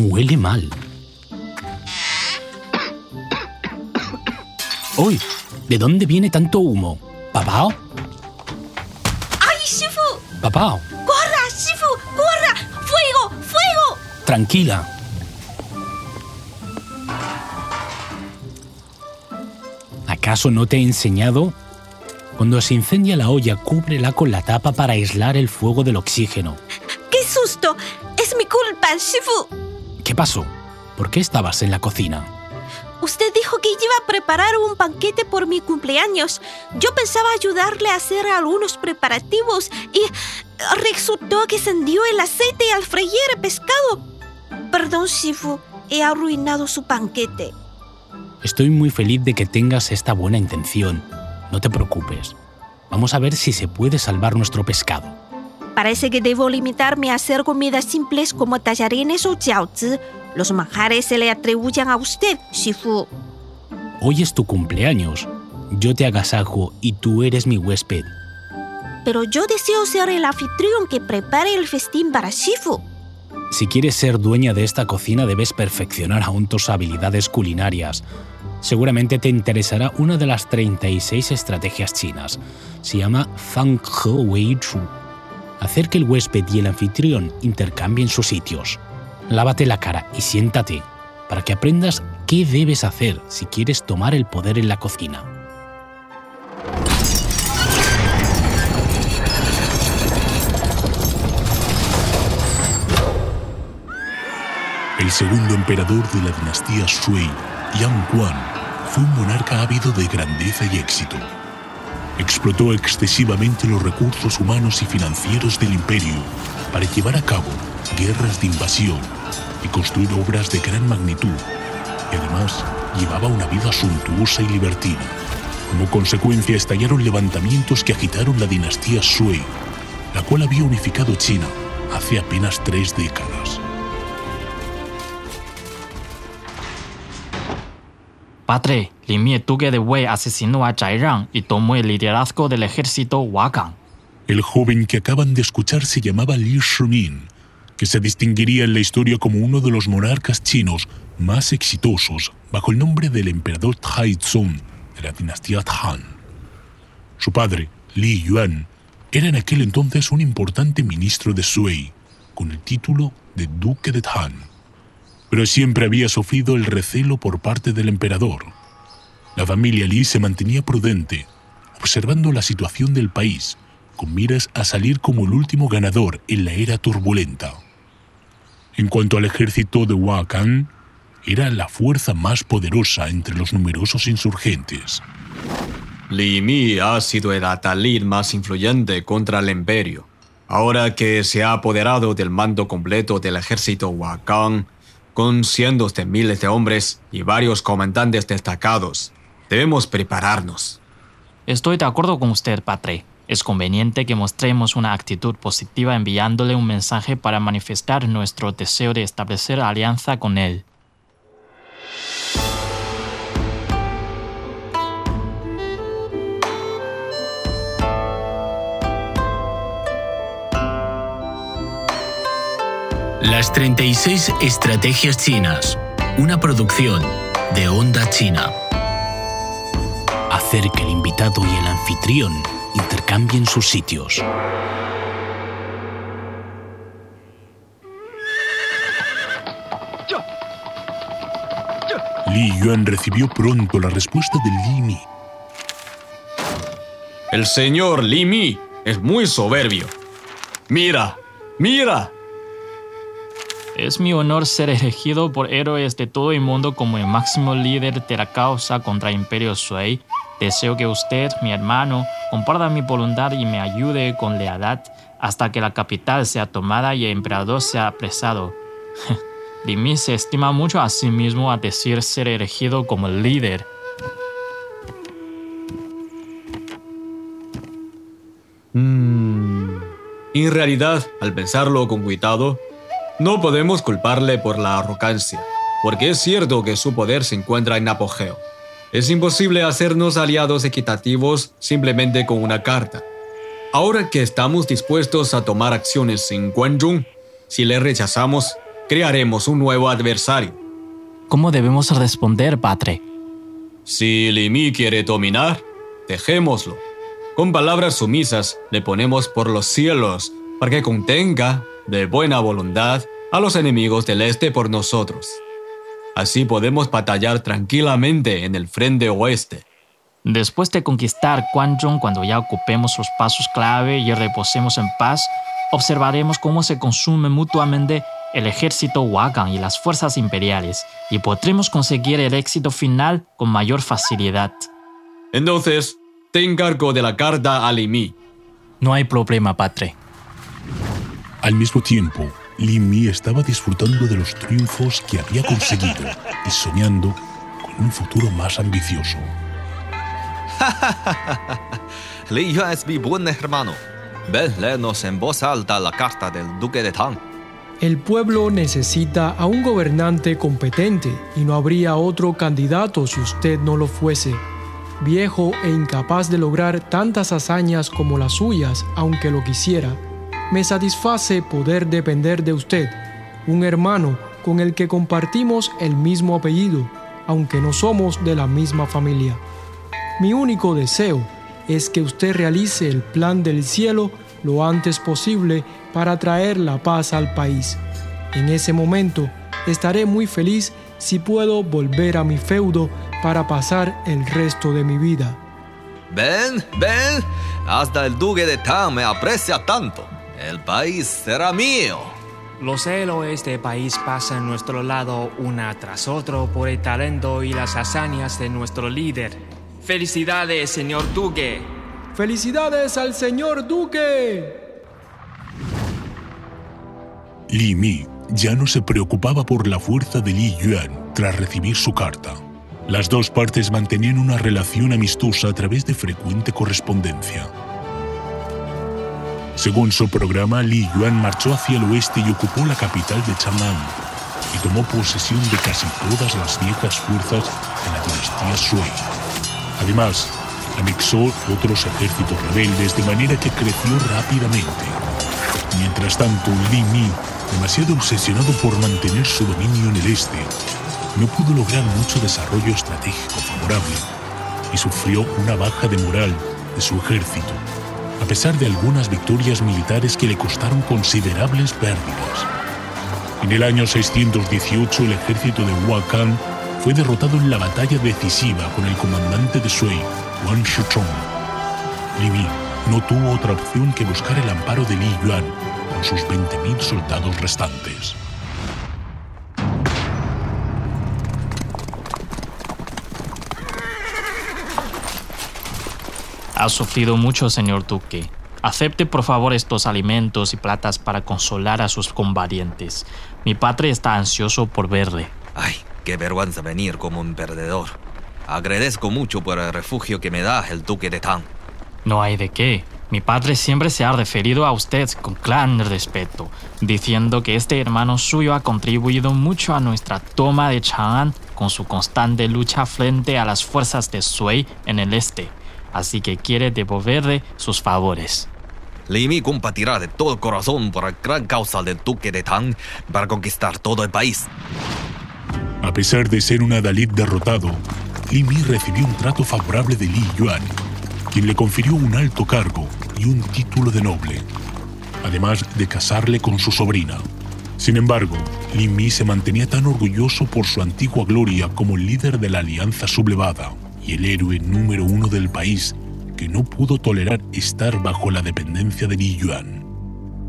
Huele mal. ¡Uy! ¿De dónde viene tanto humo? ¿Papá? ¡Ay, Shifu! ¿Papá? ¡Corra, Shifu! ¡Corra! ¡Fuego! ¡Fuego! Tranquila. ¿Acaso no te he enseñado? Cuando se incendia la olla, cúbrela con la tapa para aislar el fuego del oxígeno. ¡Qué susto! ¡Es mi culpa, Shifu! ¿Qué pasó? ¿Por qué estabas en la cocina? Usted dijo que iba a preparar un banquete por mi cumpleaños. Yo pensaba ayudarle a hacer algunos preparativos y resultó que se encendió el aceite al freír el pescado. Perdón, Shifu, he arruinado su banquete. Estoy muy feliz de que tengas esta buena intención. No te preocupes. Vamos a ver si se puede salvar nuestro pescado. Parece que debo limitarme a hacer comidas simples como tallarines o jiaozi. Los manjares se le atribuyen a usted, Shifu. Hoy es tu cumpleaños. Yo te agasajo y tú eres mi huésped. Pero yo deseo ser el anfitrión que prepare el festín para Shifu. Si quieres ser dueña de esta cocina debes perfeccionar aún tus habilidades culinarias. Seguramente te interesará una de las 36 estrategias chinas. Se llama Fang He Wei Chu. Hacer que el huésped y el anfitrión intercambien sus sitios. Lávate la cara y siéntate para que aprendas qué debes hacer si quieres tomar el poder en la cocina. El segundo emperador de la dinastía Sui, Yang Quan, fue un monarca ávido de grandeza y éxito. Explotó excesivamente los recursos humanos y financieros del imperio para llevar a cabo guerras de invasión y construir obras de gran magnitud. Y además llevaba una vida suntuosa y libertina. Como consecuencia estallaron levantamientos que agitaron la dinastía Sui, la cual había unificado China hace apenas tres décadas. Padre, Li Duque de Wei asesinó a Zhai Rang y tomó el liderazgo del ejército Wakang. El joven que acaban de escuchar se llamaba Li Shimin, que se distinguiría en la historia como uno de los monarcas chinos más exitosos bajo el nombre del emperador Taizong de la dinastía Han. Su padre, Li Yuan, era en aquel entonces un importante ministro de Sui, con el título de Duque de Han pero siempre había sufrido el recelo por parte del emperador. La familia Li se mantenía prudente, observando la situación del país, con miras a salir como el último ganador en la era turbulenta. En cuanto al ejército de Wakang, era la fuerza más poderosa entre los numerosos insurgentes. Li Mi ha sido el atalid más influyente contra el imperio. Ahora que se ha apoderado del mando completo del ejército Wakang, con cientos de miles de hombres y varios comandantes destacados. Debemos prepararnos. Estoy de acuerdo con usted, padre. Es conveniente que mostremos una actitud positiva enviándole un mensaje para manifestar nuestro deseo de establecer alianza con él. Las 36 Estrategias Chinas, una producción de Onda China. Hacer que el invitado y el anfitrión intercambien sus sitios. Li Yuan recibió pronto la respuesta de Li Mi. El señor Li Mi es muy soberbio. Mira, mira, es mi honor ser elegido por héroes de todo el mundo como el máximo líder de la causa contra el Imperio Sui. Deseo que usted, mi hermano, comparta mi voluntad y me ayude con lealtad hasta que la capital sea tomada y el emperador sea apresado. Dimi se estima mucho a sí mismo a decir ser elegido como líder. Mm. En realidad, al pensarlo con cuidado, no podemos culparle por la arrogancia, porque es cierto que su poder se encuentra en apogeo. Es imposible hacernos aliados equitativos simplemente con una carta. Ahora que estamos dispuestos a tomar acciones en Guanzhong, si le rechazamos, crearemos un nuevo adversario. ¿Cómo debemos responder, padre? Si Li Mi quiere dominar, dejémoslo. Con palabras sumisas le ponemos por los cielos para que contenga de buena voluntad a los enemigos del este por nosotros. Así podemos batallar tranquilamente en el frente oeste. Después de conquistar Guangzhou, cuando ya ocupemos los pasos clave y reposemos en paz, observaremos cómo se consumen mutuamente el ejército Wagan y las fuerzas imperiales, y podremos conseguir el éxito final con mayor facilidad. Entonces, te encargo de la carta a Limi. No hay problema, padre. Al mismo tiempo, Li Mi estaba disfrutando de los triunfos que había conseguido y soñando con un futuro más ambicioso. Li Yuan es mi buen hermano. Ven, léenos en voz alta la carta del duque de Tang. El pueblo necesita a un gobernante competente y no habría otro candidato si usted no lo fuese. Viejo e incapaz de lograr tantas hazañas como las suyas, aunque lo quisiera, me satisface poder depender de usted, un hermano con el que compartimos el mismo apellido, aunque no somos de la misma familia. Mi único deseo es que usted realice el plan del cielo lo antes posible para traer la paz al país. En ese momento estaré muy feliz si puedo volver a mi feudo para pasar el resto de mi vida. Ven, ven, hasta el duque de Tang me aprecia tanto. El país será mío. Los héroes del país pasan a nuestro lado una tras otro por el talento y las hazañas de nuestro líder. Felicidades, señor duque. ¡Felicidades al señor duque! Li Mi ya no se preocupaba por la fuerza de Li Yuan tras recibir su carta. Las dos partes mantenían una relación amistosa a través de frecuente correspondencia. Según su programa, Li Yuan marchó hacia el oeste y ocupó la capital de Chang'an y tomó posesión de casi todas las viejas fuerzas de la dinastía Sui. Además, anexó otros ejércitos rebeldes de manera que creció rápidamente. Mientras tanto, Li Mi, demasiado obsesionado por mantener su dominio en el este, no pudo lograr mucho desarrollo estratégico favorable y sufrió una baja de moral de su ejército, a pesar de algunas victorias militares que le costaron considerables pérdidas. En el año 618 el ejército de Huacan fue derrotado en la batalla decisiva con el comandante de Sui, Wang Shichong. Li Mi no tuvo otra opción que buscar el amparo de Li Yuan con sus 20.000 soldados restantes. Ha sufrido mucho, señor duque. Acepte por favor estos alimentos y platas para consolar a sus combatientes. Mi padre está ansioso por verle. Ay, qué vergüenza venir como un perdedor. Agradezco mucho por el refugio que me da el duque de Tang. No hay de qué. Mi padre siempre se ha referido a usted con gran respeto, diciendo que este hermano suyo ha contribuido mucho a nuestra toma de Chang'an con su constante lucha frente a las fuerzas de Sui en el este, así que quiere devolverle sus favores. Li Mi combatirá de todo corazón por la gran causa del duque de Tang para conquistar todo el país. A pesar de ser un adalid derrotado, Li Mi recibió un trato favorable de Li Yuan, quien le confirió un alto cargo y un título de noble, además de casarle con su sobrina. Sin embargo, Li Mi se mantenía tan orgulloso por su antigua gloria como el líder de la Alianza Sublevada y el héroe número uno del país que no pudo tolerar estar bajo la dependencia de Li Yuan.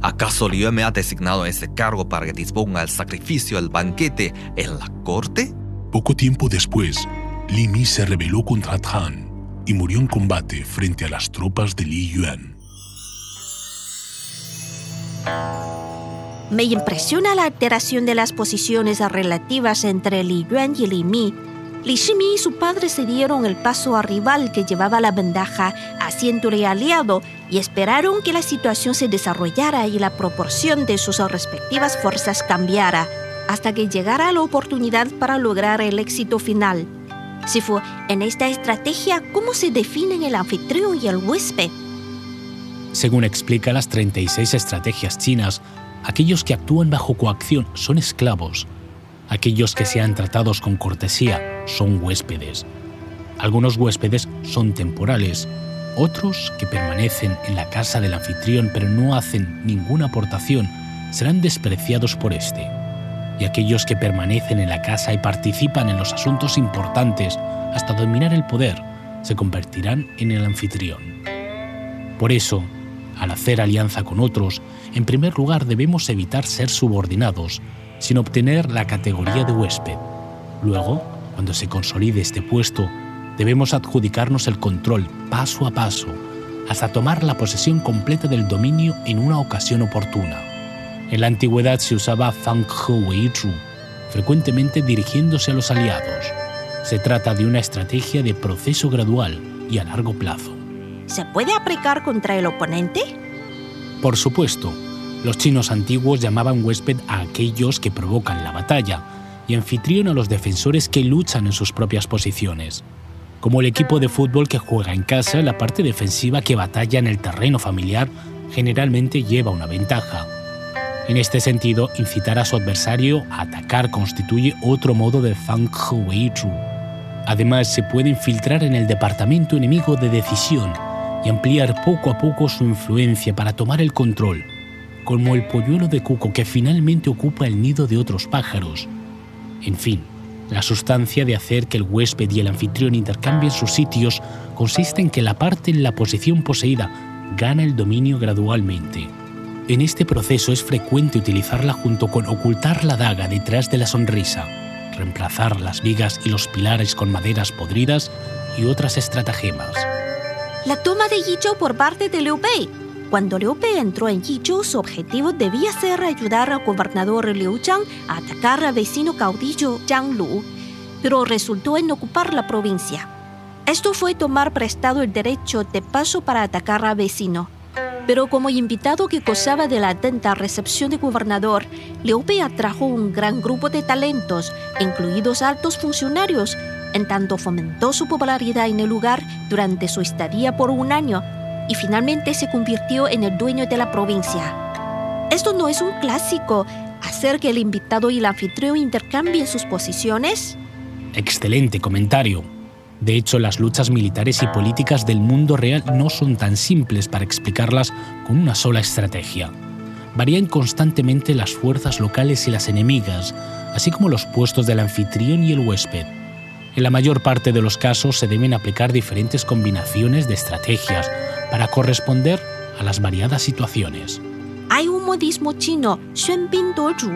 ¿Acaso Liu me ha designado ese cargo para que disponga el sacrificio del banquete en la corte? Poco tiempo después, Li Mi se rebeló contra Han y murió en combate frente a las tropas de Li Yuan. Me impresiona la alteración de las posiciones relativas entre Li Yuan y Li Mi. Li Shimi y su padre se dieron el paso a rival que llevaba la ventaja, haciéndole aliado, y esperaron que la situación se desarrollara y la proporción de sus respectivas fuerzas cambiara, hasta que llegara la oportunidad para lograr el éxito final. Si fue en esta estrategia, ¿cómo se definen el anfitrión y el huésped? Según explica las 36 estrategias chinas, Aquellos que actúan bajo coacción son esclavos. Aquellos que sean tratados con cortesía son huéspedes. Algunos huéspedes son temporales, otros que permanecen en la casa del anfitrión pero no hacen ninguna aportación serán despreciados por éste. Y aquellos que permanecen en la casa y participan en los asuntos importantes hasta dominar el poder se convertirán en el anfitrión. Por eso, al hacer alianza con otros, en primer lugar debemos evitar ser subordinados, sin obtener la categoría de huésped. Luego, cuando se consolide este puesto, debemos adjudicarnos el control paso a paso, hasta tomar la posesión completa del dominio en una ocasión oportuna. En la antigüedad se usaba Fang He Wei Zhu, frecuentemente dirigiéndose a los aliados. Se trata de una estrategia de proceso gradual y a largo plazo. ¿Se puede aplicar contra el oponente? Por supuesto, los chinos antiguos llamaban huésped a aquellos que provocan la batalla y anfitrión a los defensores que luchan en sus propias posiciones. Como el equipo de fútbol que juega en casa, la parte defensiva que batalla en el terreno familiar generalmente lleva una ventaja. En este sentido, incitar a su adversario a atacar constituye otro modo de Fang Zhu. Además, se puede infiltrar en el departamento enemigo de decisión y ampliar poco a poco su influencia para tomar el control, como el polluelo de cuco que finalmente ocupa el nido de otros pájaros. En fin, la sustancia de hacer que el huésped y el anfitrión intercambien sus sitios consiste en que la parte en la posición poseída gana el dominio gradualmente. En este proceso es frecuente utilizarla junto con ocultar la daga detrás de la sonrisa, reemplazar las vigas y los pilares con maderas podridas y otras estratagemas. La toma de Yizhou por parte de Liu Bei. Cuando Liu Bei entró en Yizhou, su objetivo debía ser ayudar al gobernador Liu Zhang a atacar al vecino caudillo Zhang Lu, pero resultó en ocupar la provincia. Esto fue tomar prestado el derecho de paso para atacar al vecino. Pero como invitado que gozaba de la atenta recepción del gobernador, Liu Bei atrajo un gran grupo de talentos, incluidos altos funcionarios, en tanto fomentó su popularidad en el lugar durante su estadía por un año y finalmente se convirtió en el dueño de la provincia. ¿Esto no es un clásico? ¿Hacer que el invitado y el anfitrión intercambien sus posiciones? Excelente comentario. De hecho, las luchas militares y políticas del mundo real no son tan simples para explicarlas con una sola estrategia. Varían constantemente las fuerzas locales y las enemigas, así como los puestos del anfitrión y el huésped. En la mayor parte de los casos se deben aplicar diferentes combinaciones de estrategias para corresponder a las variadas situaciones. Hay un modismo chino, Xuanbin Dozhu.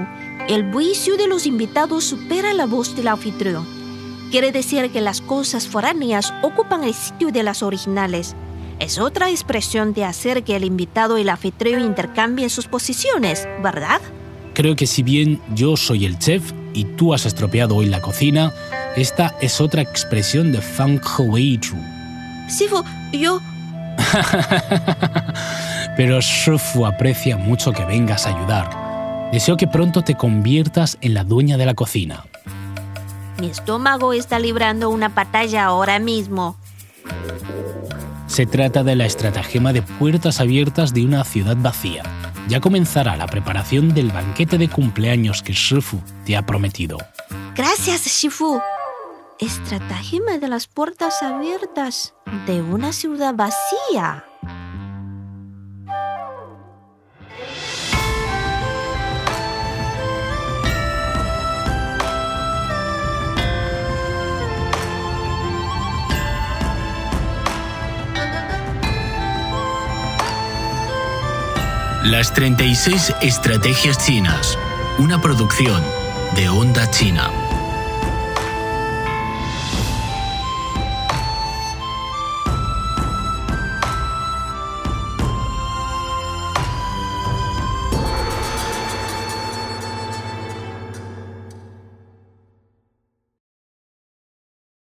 El buicio de los invitados supera la voz del anfitrión. Quiere decir que las cosas foráneas ocupan el sitio de las originales. Es otra expresión de hacer que el invitado y el anfitrión intercambien sus posiciones, ¿verdad? Creo que si bien yo soy el chef y tú has estropeado hoy la cocina, esta es otra expresión de Fang Wei Zhu. Sifu, yo... Pero Shifu aprecia mucho que vengas a ayudar. Deseo que pronto te conviertas en la dueña de la cocina. Mi estómago está librando una batalla ahora mismo. Se trata de la estratagema de puertas abiertas de una ciudad vacía. Ya comenzará la preparación del banquete de cumpleaños que Shifu te ha prometido. Gracias, Shifu. Estratagema de las puertas abiertas de una ciudad vacía. Las 36 Estrategias Chinas, una producción de Onda China.